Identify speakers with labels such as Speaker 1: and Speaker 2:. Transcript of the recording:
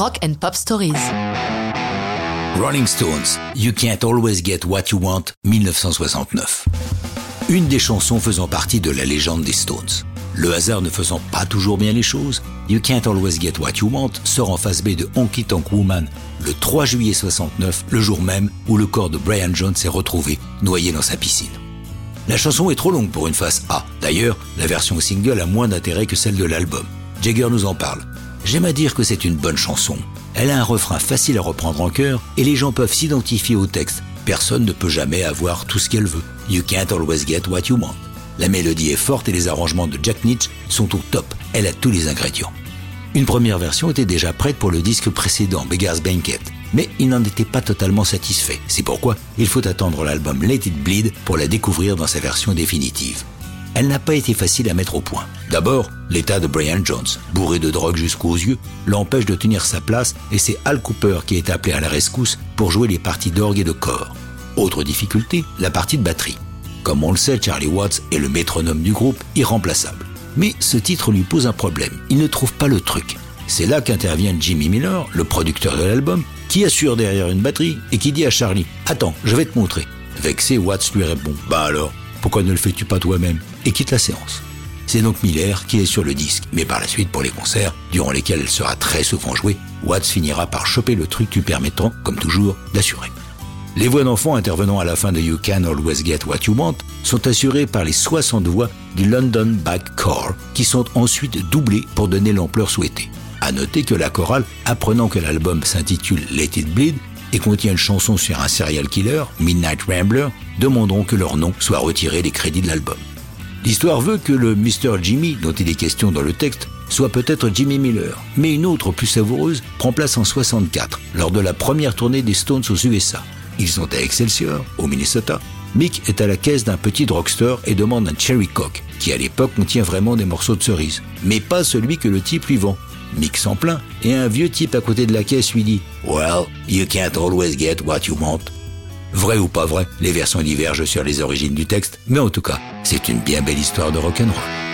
Speaker 1: Rock and Pop Stories.
Speaker 2: Rolling Stones, You Can't Always Get What You Want, 1969. Une des chansons faisant partie de la légende des Stones. Le hasard ne faisant pas toujours bien les choses, You Can't Always Get What You Want sort en face B de Honky Tonk Woman le 3 juillet 69, le jour même où le corps de Brian Jones s'est retrouvé noyé dans sa piscine. La chanson est trop longue pour une face A. D'ailleurs, la version single a moins d'intérêt que celle de l'album. Jagger nous en parle. J'aime à dire que c'est une bonne chanson. Elle a un refrain facile à reprendre en chœur et les gens peuvent s'identifier au texte. Personne ne peut jamais avoir tout ce qu'elle veut. You can't always get what you want. La mélodie est forte et les arrangements de Jack Nitch sont au top. Elle a tous les ingrédients. Une première version était déjà prête pour le disque précédent, Beggar's Banquet, mais il n'en était pas totalement satisfait. C'est pourquoi il faut attendre l'album Let It Bleed pour la découvrir dans sa version définitive. Elle n'a pas été facile à mettre au point. D'abord, l'état de Brian Jones, bourré de drogue jusqu'aux yeux, l'empêche de tenir sa place et c'est Al Cooper qui est appelé à la rescousse pour jouer les parties d'orgue et de corps. Autre difficulté, la partie de batterie. Comme on le sait, Charlie Watts est le métronome du groupe, irremplaçable. Mais ce titre lui pose un problème. Il ne trouve pas le truc. C'est là qu'intervient Jimmy Miller, le producteur de l'album, qui assure derrière une batterie et qui dit à Charlie Attends, je vais te montrer. Vexé, Watts lui répond Bah alors, pourquoi ne le fais-tu pas toi-même Et quitte la séance. C'est donc Miller qui est sur le disque, mais par la suite pour les concerts, durant lesquels elle sera très souvent jouée, Watts finira par choper le truc lui permettant, comme toujours, d'assurer. Les voix d'enfants intervenant à la fin de You Can Always Get What You Want sont assurées par les 60 voix du London Back Core qui sont ensuite doublées pour donner l'ampleur souhaitée. À noter que la chorale, apprenant que l'album s'intitule Let It Bleed et contient une chanson sur un serial killer, Midnight Rambler, demanderont que leur nom soit retiré des crédits de l'album. L'histoire veut que le Mr. Jimmy, dont il est question dans le texte, soit peut-être Jimmy Miller, mais une autre plus savoureuse prend place en 64, lors de la première tournée des Stones aux USA. Ils sont à Excelsior, au Minnesota. Mick est à la caisse d'un petit drugstore et demande un Cherry Coke, qui à l'époque contient vraiment des morceaux de cerise, mais pas celui que le type lui vend. Mick s'en plaint, et un vieux type à côté de la caisse lui dit Well, you can't always get what you want. Vrai ou pas vrai, les versions divergent sur les origines du texte, mais en tout cas, c'est une bien belle histoire de rock'n'roll.